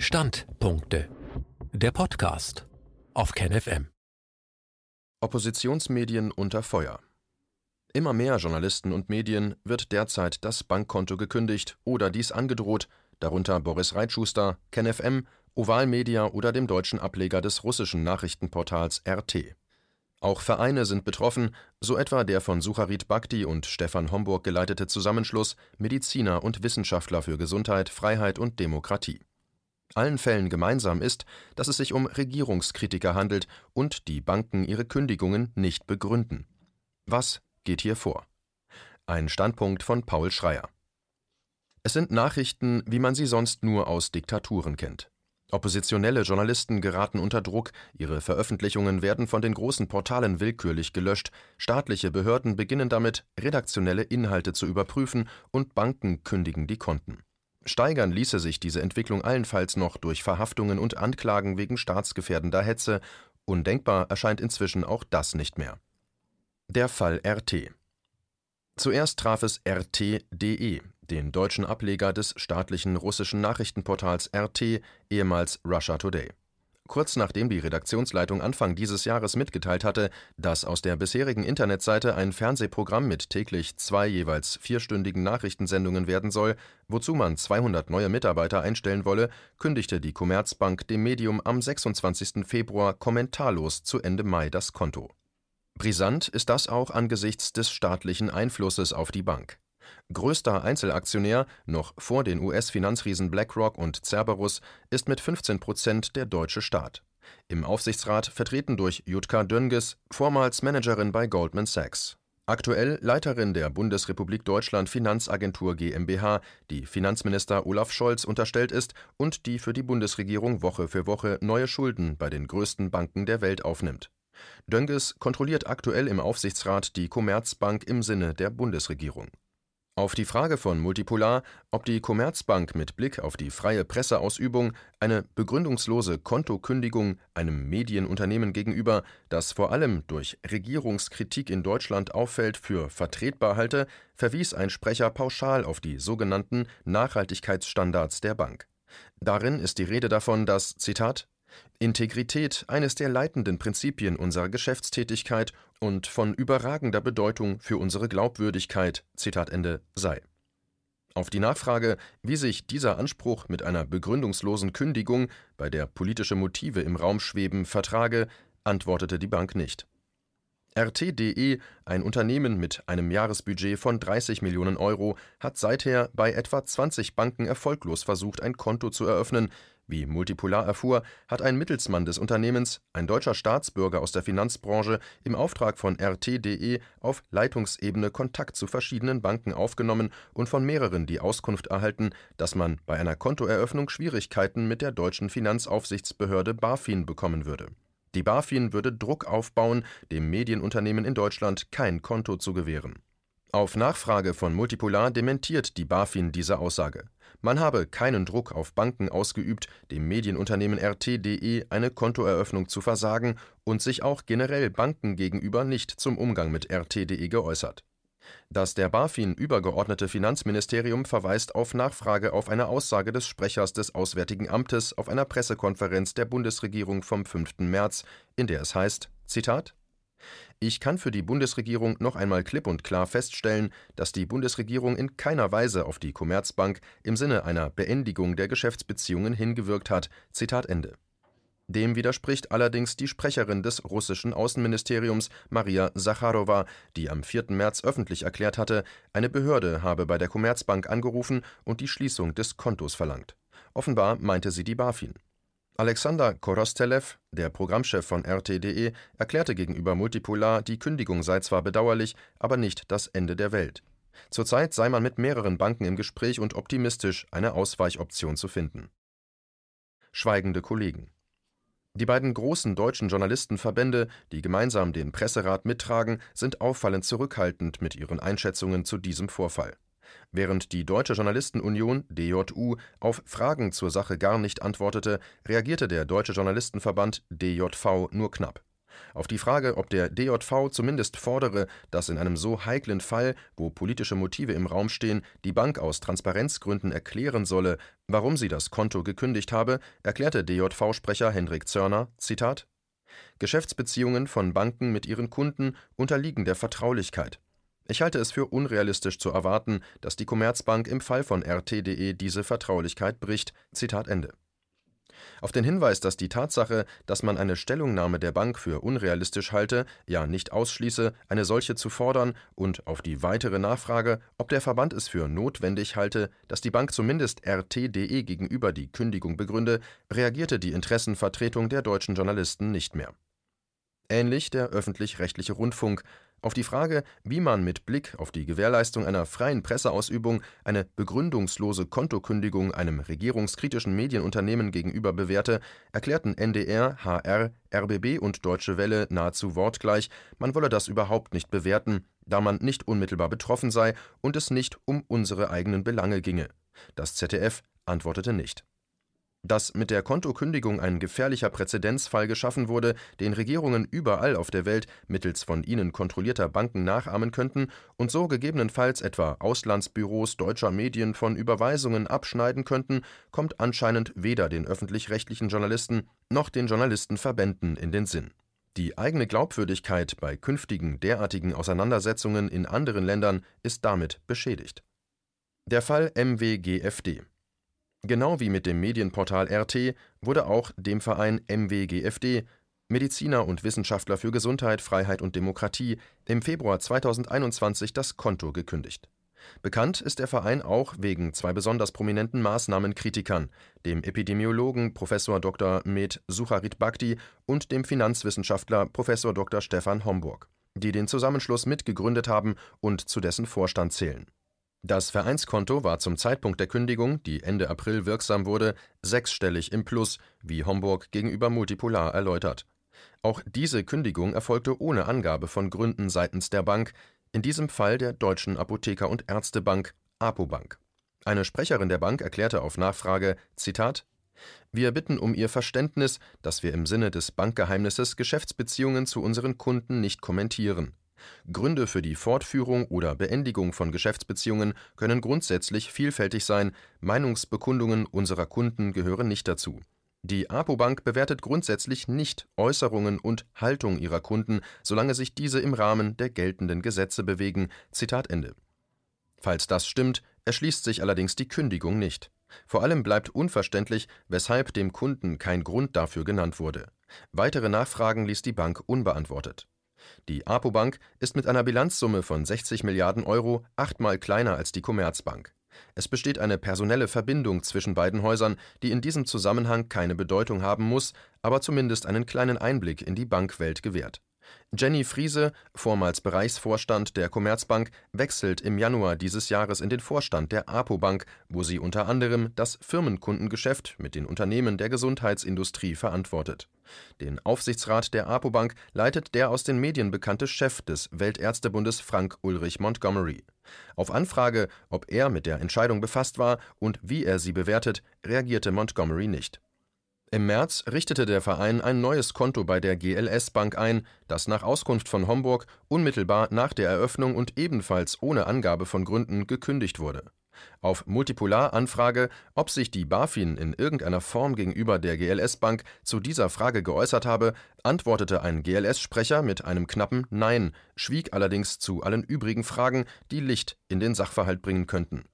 Standpunkte. Der Podcast auf KenFM. Oppositionsmedien unter Feuer. Immer mehr Journalisten und Medien wird derzeit das Bankkonto gekündigt oder dies angedroht, darunter Boris Reitschuster, KenFM, Oval Media oder dem deutschen Ableger des russischen Nachrichtenportals RT. Auch Vereine sind betroffen, so etwa der von Sucharit Bhakti und Stefan Homburg geleitete Zusammenschluss Mediziner und Wissenschaftler für Gesundheit, Freiheit und Demokratie. Allen Fällen gemeinsam ist, dass es sich um Regierungskritiker handelt und die Banken ihre Kündigungen nicht begründen. Was geht hier vor? Ein Standpunkt von Paul Schreier. Es sind Nachrichten, wie man sie sonst nur aus Diktaturen kennt. Oppositionelle Journalisten geraten unter Druck, ihre Veröffentlichungen werden von den großen Portalen willkürlich gelöscht, staatliche Behörden beginnen damit, redaktionelle Inhalte zu überprüfen und Banken kündigen die Konten. Steigern ließe sich diese Entwicklung allenfalls noch durch Verhaftungen und Anklagen wegen staatsgefährdender Hetze, undenkbar erscheint inzwischen auch das nicht mehr. Der Fall RT Zuerst traf es RT.de, den deutschen Ableger des staatlichen russischen Nachrichtenportals RT, ehemals Russia Today. Kurz nachdem die Redaktionsleitung Anfang dieses Jahres mitgeteilt hatte, dass aus der bisherigen Internetseite ein Fernsehprogramm mit täglich zwei jeweils vierstündigen Nachrichtensendungen werden soll, wozu man 200 neue Mitarbeiter einstellen wolle, kündigte die Commerzbank dem Medium am 26. Februar kommentarlos zu Ende Mai das Konto. Brisant ist das auch angesichts des staatlichen Einflusses auf die Bank. Größter Einzelaktionär, noch vor den US-Finanzriesen BlackRock und Cerberus, ist mit 15 Prozent der deutsche Staat. Im Aufsichtsrat vertreten durch Jutka Dönges, vormals Managerin bei Goldman Sachs. Aktuell Leiterin der Bundesrepublik Deutschland Finanzagentur GmbH, die Finanzminister Olaf Scholz unterstellt ist und die für die Bundesregierung Woche für Woche neue Schulden bei den größten Banken der Welt aufnimmt. Dönges kontrolliert aktuell im Aufsichtsrat die Commerzbank im Sinne der Bundesregierung. Auf die Frage von Multipolar, ob die Commerzbank mit Blick auf die freie Presseausübung eine begründungslose Kontokündigung einem Medienunternehmen gegenüber, das vor allem durch Regierungskritik in Deutschland auffällt, für vertretbar halte, verwies ein Sprecher pauschal auf die sogenannten Nachhaltigkeitsstandards der Bank. Darin ist die Rede davon, dass Zitat Integrität eines der leitenden Prinzipien unserer Geschäftstätigkeit und von überragender Bedeutung für unsere Glaubwürdigkeit Zitat Ende sei. Auf die Nachfrage, wie sich dieser Anspruch mit einer begründungslosen Kündigung, bei der politische Motive im Raum schweben, vertrage, antwortete die Bank nicht. RT.de, ein Unternehmen mit einem Jahresbudget von 30 Millionen Euro, hat seither bei etwa 20 Banken erfolglos versucht, ein Konto zu eröffnen, wie Multipolar erfuhr, hat ein Mittelsmann des Unternehmens, ein deutscher Staatsbürger aus der Finanzbranche, im Auftrag von RT.de auf Leitungsebene Kontakt zu verschiedenen Banken aufgenommen und von mehreren die Auskunft erhalten, dass man bei einer Kontoeröffnung Schwierigkeiten mit der deutschen Finanzaufsichtsbehörde BaFin bekommen würde. Die BaFin würde Druck aufbauen, dem Medienunternehmen in Deutschland kein Konto zu gewähren. Auf Nachfrage von Multipolar dementiert die BaFin diese Aussage. Man habe keinen Druck auf Banken ausgeübt, dem Medienunternehmen RT.de eine Kontoeröffnung zu versagen und sich auch generell Banken gegenüber nicht zum Umgang mit RT.de geäußert. Das der BaFin übergeordnete Finanzministerium verweist auf Nachfrage auf eine Aussage des Sprechers des Auswärtigen Amtes auf einer Pressekonferenz der Bundesregierung vom 5. März, in der es heißt: Zitat ich kann für die Bundesregierung noch einmal klipp und klar feststellen, dass die Bundesregierung in keiner Weise auf die Commerzbank im Sinne einer Beendigung der Geschäftsbeziehungen hingewirkt hat. Zitat Ende. Dem widerspricht allerdings die Sprecherin des russischen Außenministeriums Maria Sacharowa, die am 4. März öffentlich erklärt hatte, eine Behörde habe bei der Commerzbank angerufen und die Schließung des Kontos verlangt. Offenbar meinte sie die BaFin. Alexander Korostelev, der Programmchef von RT.de, erklärte gegenüber Multipolar, die Kündigung sei zwar bedauerlich, aber nicht das Ende der Welt. Zurzeit sei man mit mehreren Banken im Gespräch und optimistisch, eine Ausweichoption zu finden. Schweigende Kollegen Die beiden großen deutschen Journalistenverbände, die gemeinsam den Presserat mittragen, sind auffallend zurückhaltend mit ihren Einschätzungen zu diesem Vorfall. Während die Deutsche Journalistenunion (DJU) auf Fragen zur Sache gar nicht antwortete, reagierte der Deutsche Journalistenverband (DJV) nur knapp. Auf die Frage, ob der DJV zumindest fordere, dass in einem so heiklen Fall, wo politische Motive im Raum stehen, die Bank aus Transparenzgründen erklären solle, warum sie das Konto gekündigt habe, erklärte DJV-Sprecher Hendrik Zörner: Zitat Geschäftsbeziehungen von Banken mit ihren Kunden unterliegen der Vertraulichkeit. Ich halte es für unrealistisch zu erwarten, dass die Commerzbank im Fall von RT.de diese Vertraulichkeit bricht. Zitat Ende auf den Hinweis, dass die Tatsache, dass man eine Stellungnahme der Bank für unrealistisch halte, ja nicht ausschließe, eine solche zu fordern, und auf die weitere Nachfrage, ob der Verband es für notwendig halte, dass die Bank zumindest RT.de gegenüber die Kündigung begründe, reagierte die Interessenvertretung der deutschen Journalisten nicht mehr. Ähnlich der öffentlich-rechtliche Rundfunk, auf die Frage, wie man mit Blick auf die Gewährleistung einer freien Presseausübung eine begründungslose Kontokündigung einem regierungskritischen Medienunternehmen gegenüber bewährte, erklärten NDR, HR, RBB und Deutsche Welle nahezu wortgleich, man wolle das überhaupt nicht bewerten, da man nicht unmittelbar betroffen sei und es nicht um unsere eigenen Belange ginge. Das ZDF antwortete nicht dass mit der Kontokündigung ein gefährlicher Präzedenzfall geschaffen wurde, den Regierungen überall auf der Welt mittels von ihnen kontrollierter Banken nachahmen könnten und so gegebenenfalls etwa Auslandsbüros deutscher Medien von Überweisungen abschneiden könnten, kommt anscheinend weder den öffentlich-rechtlichen Journalisten noch den Journalistenverbänden in den Sinn. Die eigene Glaubwürdigkeit bei künftigen derartigen Auseinandersetzungen in anderen Ländern ist damit beschädigt. Der Fall MWGFD Genau wie mit dem Medienportal RT wurde auch dem Verein MWGFD Mediziner und Wissenschaftler für Gesundheit, Freiheit und Demokratie im Februar 2021 das Konto gekündigt. Bekannt ist der Verein auch wegen zwei besonders prominenten Maßnahmenkritikern, dem Epidemiologen Prof. Dr. Med Sucharit Bhakti und dem Finanzwissenschaftler Prof. Dr. Stefan Homburg, die den Zusammenschluss mitgegründet haben und zu dessen Vorstand zählen das Vereinskonto war zum Zeitpunkt der Kündigung, die Ende April wirksam wurde, sechsstellig im Plus, wie Homburg gegenüber Multipolar erläutert. Auch diese Kündigung erfolgte ohne Angabe von Gründen seitens der Bank, in diesem Fall der Deutschen Apotheker- und Ärztebank (APO-Bank). Eine Sprecherin der Bank erklärte auf Nachfrage: „ Zitat Wir bitten um Ihr Verständnis, dass wir im Sinne des Bankgeheimnisses Geschäftsbeziehungen zu unseren Kunden nicht kommentieren Gründe für die Fortführung oder Beendigung von Geschäftsbeziehungen können grundsätzlich vielfältig sein, Meinungsbekundungen unserer Kunden gehören nicht dazu. Die APO-Bank bewertet grundsätzlich nicht Äußerungen und Haltung ihrer Kunden, solange sich diese im Rahmen der geltenden Gesetze bewegen. Zitat Ende. Falls das stimmt, erschließt sich allerdings die Kündigung nicht. Vor allem bleibt unverständlich, weshalb dem Kunden kein Grund dafür genannt wurde. Weitere Nachfragen ließ die Bank unbeantwortet die Apo-Bank ist mit einer Bilanzsumme von 60 Milliarden Euro achtmal kleiner als die Commerzbank. Es besteht eine personelle Verbindung zwischen beiden Häusern, die in diesem Zusammenhang keine Bedeutung haben muss, aber zumindest einen kleinen Einblick in die Bankwelt gewährt Jenny Friese, vormals Bereichsvorstand der Commerzbank, wechselt im Januar dieses Jahres in den Vorstand der APO-Bank, wo sie unter anderem das Firmenkundengeschäft mit den Unternehmen der Gesundheitsindustrie verantwortet. Den Aufsichtsrat der APO-Bank leitet der aus den Medien bekannte Chef des Weltärztebundes Frank Ulrich Montgomery. Auf Anfrage, ob er mit der Entscheidung befasst war und wie er sie bewertet, reagierte Montgomery nicht im März richtete der Verein ein neues Konto bei der GLS Bank ein, das nach Auskunft von Homburg unmittelbar nach der Eröffnung und ebenfalls ohne Angabe von Gründen gekündigt wurde. Auf Multipolar-Anfrage, ob sich die BaFin in irgendeiner Form gegenüber der GLS Bank zu dieser Frage geäußert habe, antwortete ein GLS-Sprecher mit einem knappen Nein, schwieg allerdings zu allen übrigen Fragen, die Licht in den Sachverhalt bringen könnten.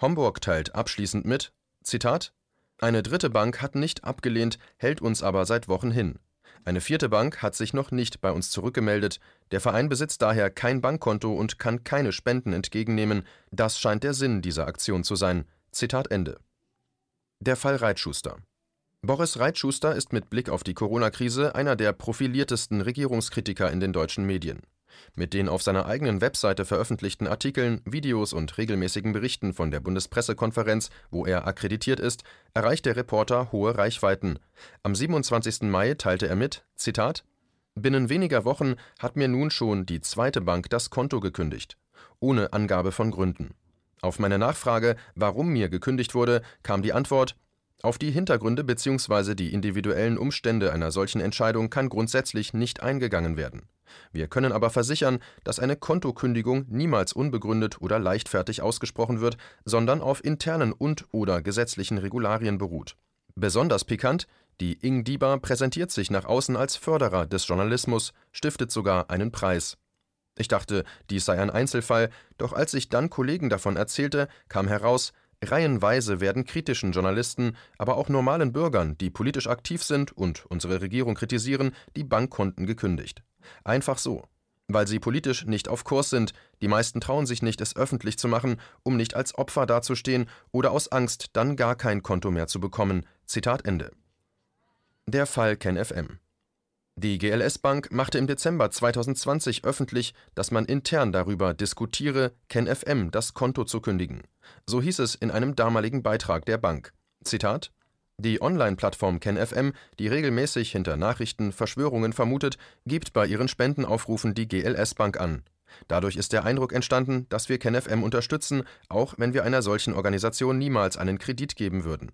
Homburg teilt abschließend mit: Zitat eine dritte Bank hat nicht abgelehnt, hält uns aber seit Wochen hin. Eine vierte Bank hat sich noch nicht bei uns zurückgemeldet. Der Verein besitzt daher kein Bankkonto und kann keine Spenden entgegennehmen. Das scheint der Sinn dieser Aktion zu sein. Zitat Ende. Der Fall Reitschuster. Boris Reitschuster ist mit Blick auf die Corona-Krise einer der profiliertesten Regierungskritiker in den deutschen Medien. Mit den auf seiner eigenen Webseite veröffentlichten Artikeln, Videos und regelmäßigen Berichten von der Bundespressekonferenz, wo er akkreditiert ist, erreicht der Reporter hohe Reichweiten. Am 27. Mai teilte er mit: „ Zitat Binnen weniger Wochen hat mir nun schon die zweite Bank das Konto gekündigt. Ohne Angabe von Gründen. Auf meine Nachfrage, warum mir gekündigt wurde, kam die Antwort: Auf die Hintergründe bzw. die individuellen Umstände einer solchen Entscheidung kann grundsätzlich nicht eingegangen werden. Wir können aber versichern, dass eine Kontokündigung niemals unbegründet oder leichtfertig ausgesprochen wird, sondern auf internen und/oder gesetzlichen Regularien beruht. Besonders pikant: Die Ing Diba präsentiert sich nach außen als Förderer des Journalismus, stiftet sogar einen Preis. Ich dachte, dies sei ein Einzelfall, doch als ich dann Kollegen davon erzählte, kam heraus Reihenweise werden kritischen Journalisten, aber auch normalen Bürgern, die politisch aktiv sind und unsere Regierung kritisieren, die Bankkonten gekündigt. Einfach so. Weil sie politisch nicht auf Kurs sind, die meisten trauen sich nicht, es öffentlich zu machen, um nicht als Opfer dazustehen oder aus Angst, dann gar kein Konto mehr zu bekommen. Zitat Ende. Der Fall KenFM. Die GLS Bank machte im Dezember 2020 öffentlich, dass man intern darüber diskutiere, KenFM das Konto zu kündigen. So hieß es in einem damaligen Beitrag der Bank. Zitat die Online-Plattform KenFM, die regelmäßig hinter Nachrichten Verschwörungen vermutet, gibt bei ihren Spendenaufrufen die GLS Bank an. Dadurch ist der Eindruck entstanden, dass wir KenFM unterstützen, auch wenn wir einer solchen Organisation niemals einen Kredit geben würden.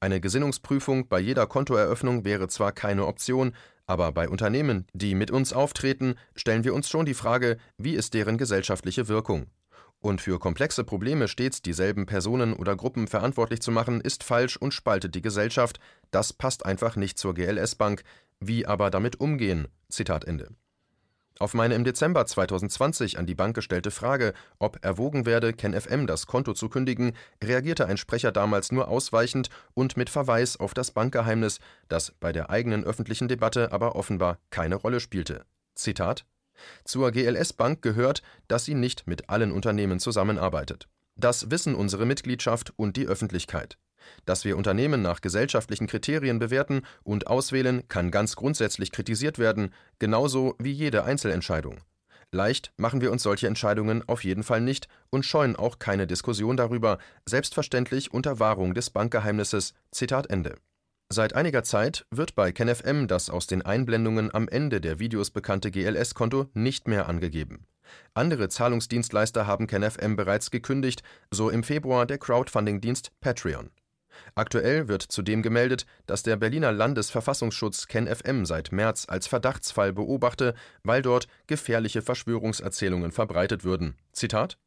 Eine Gesinnungsprüfung bei jeder Kontoeröffnung wäre zwar keine Option, aber bei Unternehmen, die mit uns auftreten, stellen wir uns schon die Frage, wie ist deren gesellschaftliche Wirkung? Und für komplexe Probleme stets dieselben Personen oder Gruppen verantwortlich zu machen, ist falsch und spaltet die Gesellschaft. Das passt einfach nicht zur GLS Bank. Wie aber damit umgehen? Zitat Ende. Auf meine im Dezember 2020 an die Bank gestellte Frage, ob erwogen werde, KenFM das Konto zu kündigen, reagierte ein Sprecher damals nur ausweichend und mit Verweis auf das Bankgeheimnis, das bei der eigenen öffentlichen Debatte aber offenbar keine Rolle spielte. Zitat Zur GLS Bank gehört, dass sie nicht mit allen Unternehmen zusammenarbeitet. Das wissen unsere Mitgliedschaft und die Öffentlichkeit. Dass wir Unternehmen nach gesellschaftlichen Kriterien bewerten und auswählen, kann ganz grundsätzlich kritisiert werden, genauso wie jede Einzelentscheidung. Leicht machen wir uns solche Entscheidungen auf jeden Fall nicht und scheuen auch keine Diskussion darüber, selbstverständlich unter Wahrung des Bankgeheimnisses. Zitat Ende. Seit einiger Zeit wird bei KenFM das aus den Einblendungen am Ende der Videos bekannte GLS-Konto nicht mehr angegeben. Andere Zahlungsdienstleister haben KenFM bereits gekündigt, so im Februar der Crowdfunding-Dienst Patreon. Aktuell wird zudem gemeldet, dass der Berliner Landesverfassungsschutz KenFM seit März als Verdachtsfall beobachte, weil dort gefährliche Verschwörungserzählungen verbreitet würden. Zitat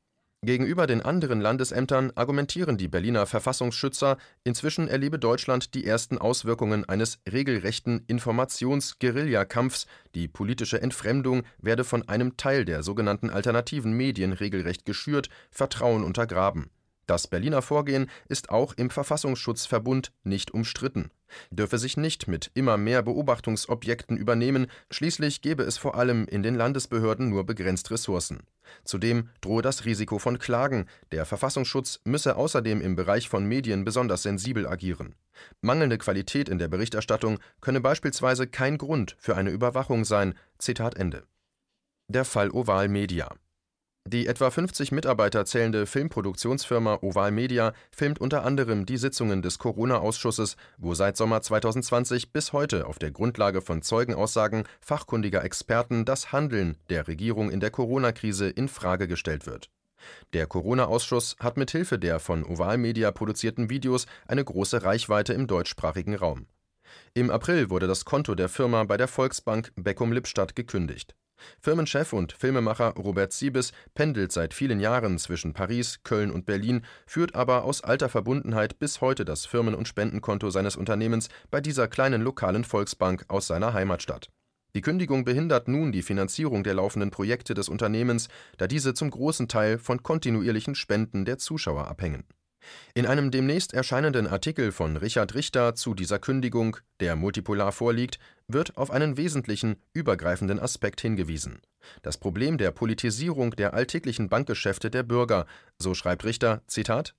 Gegenüber den anderen Landesämtern argumentieren die Berliner Verfassungsschützer, inzwischen erlebe Deutschland die ersten Auswirkungen eines regelrechten Informations-Guerillakampfs, die politische Entfremdung werde von einem Teil der sogenannten alternativen Medien regelrecht geschürt, Vertrauen untergraben. Das Berliner Vorgehen ist auch im Verfassungsschutzverbund nicht umstritten, dürfe sich nicht mit immer mehr Beobachtungsobjekten übernehmen, schließlich gebe es vor allem in den Landesbehörden nur begrenzt Ressourcen. Zudem drohe das Risiko von Klagen, der Verfassungsschutz müsse außerdem im Bereich von Medien besonders sensibel agieren. Mangelnde Qualität in der Berichterstattung könne beispielsweise kein Grund für eine Überwachung sein. Zitat Ende. Der Fall Oval Media die etwa 50 Mitarbeiter zählende Filmproduktionsfirma Oval Media filmt unter anderem die Sitzungen des Corona-Ausschusses, wo seit Sommer 2020 bis heute auf der Grundlage von Zeugenaussagen fachkundiger Experten das Handeln der Regierung in der Corona-Krise in Frage gestellt wird. Der Corona-Ausschuss hat mithilfe der von Oval Media produzierten Videos eine große Reichweite im deutschsprachigen Raum. Im April wurde das Konto der Firma bei der Volksbank Beckum-Lippstadt gekündigt Firmenchef und Filmemacher Robert Siebes pendelt seit vielen Jahren zwischen Paris, Köln und Berlin, führt aber aus alter Verbundenheit bis heute das Firmen und Spendenkonto seines Unternehmens bei dieser kleinen lokalen Volksbank aus seiner Heimatstadt. Die Kündigung behindert nun die Finanzierung der laufenden Projekte des Unternehmens, da diese zum großen Teil von kontinuierlichen Spenden der Zuschauer abhängen in einem demnächst erscheinenden Artikel von Richard Richter zu dieser Kündigung, der multipolar vorliegt, wird auf einen wesentlichen, übergreifenden Aspekt hingewiesen: Das Problem der Politisierung der alltäglichen Bankgeschäfte der Bürger, so schreibt Richter: Zitat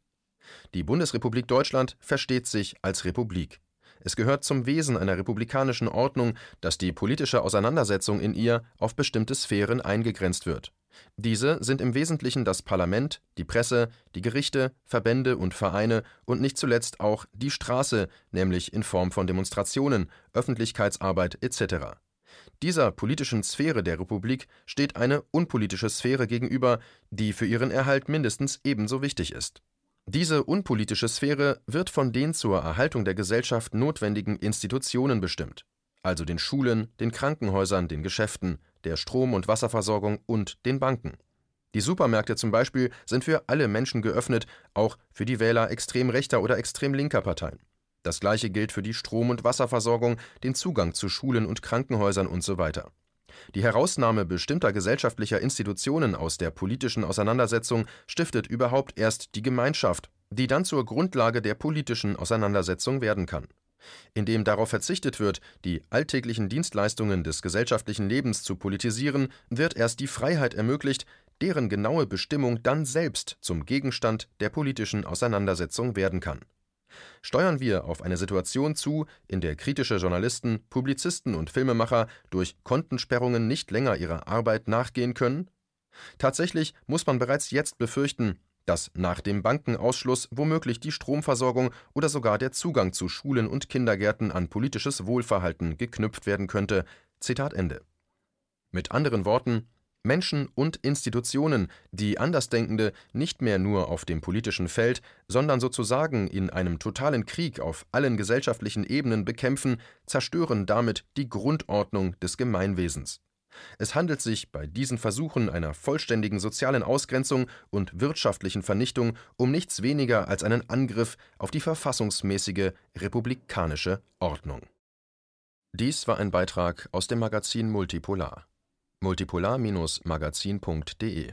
Die Bundesrepublik Deutschland versteht sich als Republik. Es gehört zum Wesen einer republikanischen Ordnung, dass die politische Auseinandersetzung in ihr auf bestimmte Sphären eingegrenzt wird diese sind im Wesentlichen das Parlament, die Presse, die Gerichte, Verbände und Vereine und nicht zuletzt auch die Straße, nämlich in Form von Demonstrationen, Öffentlichkeitsarbeit etc. Dieser politischen Sphäre der Republik steht eine unpolitische Sphäre gegenüber, die für ihren Erhalt mindestens ebenso wichtig ist. Diese unpolitische Sphäre wird von den zur Erhaltung der Gesellschaft notwendigen Institutionen bestimmt, also den Schulen, den Krankenhäusern, den Geschäften, der Strom- und Wasserversorgung und den Banken. Die Supermärkte zum Beispiel sind für alle Menschen geöffnet, auch für die Wähler extrem rechter oder extrem linker Parteien. Das gleiche gilt für die Strom- und Wasserversorgung, den Zugang zu Schulen und Krankenhäusern und so weiter. Die Herausnahme bestimmter gesellschaftlicher Institutionen aus der politischen Auseinandersetzung stiftet überhaupt erst die Gemeinschaft, die dann zur Grundlage der politischen Auseinandersetzung werden kann. Indem darauf verzichtet wird, die alltäglichen Dienstleistungen des gesellschaftlichen Lebens zu politisieren, wird erst die Freiheit ermöglicht, deren genaue Bestimmung dann selbst zum Gegenstand der politischen Auseinandersetzung werden kann Steuern wir auf eine Situation zu, in der kritische Journalisten, Publizisten und Filmemacher durch Kontensperrungen nicht länger ihrer Arbeit nachgehen können? Tatsächlich muss man bereits jetzt befürchten, dass nach dem Bankenausschluss womöglich die Stromversorgung oder sogar der Zugang zu Schulen und Kindergärten an politisches Wohlverhalten geknüpft werden könnte. Zitat Ende. Mit anderen Worten, Menschen und Institutionen, die Andersdenkende nicht mehr nur auf dem politischen Feld, sondern sozusagen in einem totalen Krieg auf allen gesellschaftlichen Ebenen bekämpfen, zerstören damit die Grundordnung des Gemeinwesens. Es handelt sich bei diesen Versuchen einer vollständigen sozialen Ausgrenzung und wirtschaftlichen Vernichtung um nichts weniger als einen Angriff auf die verfassungsmäßige republikanische Ordnung. Dies war ein Beitrag aus dem Magazin Multipolar multipolar-magazin.de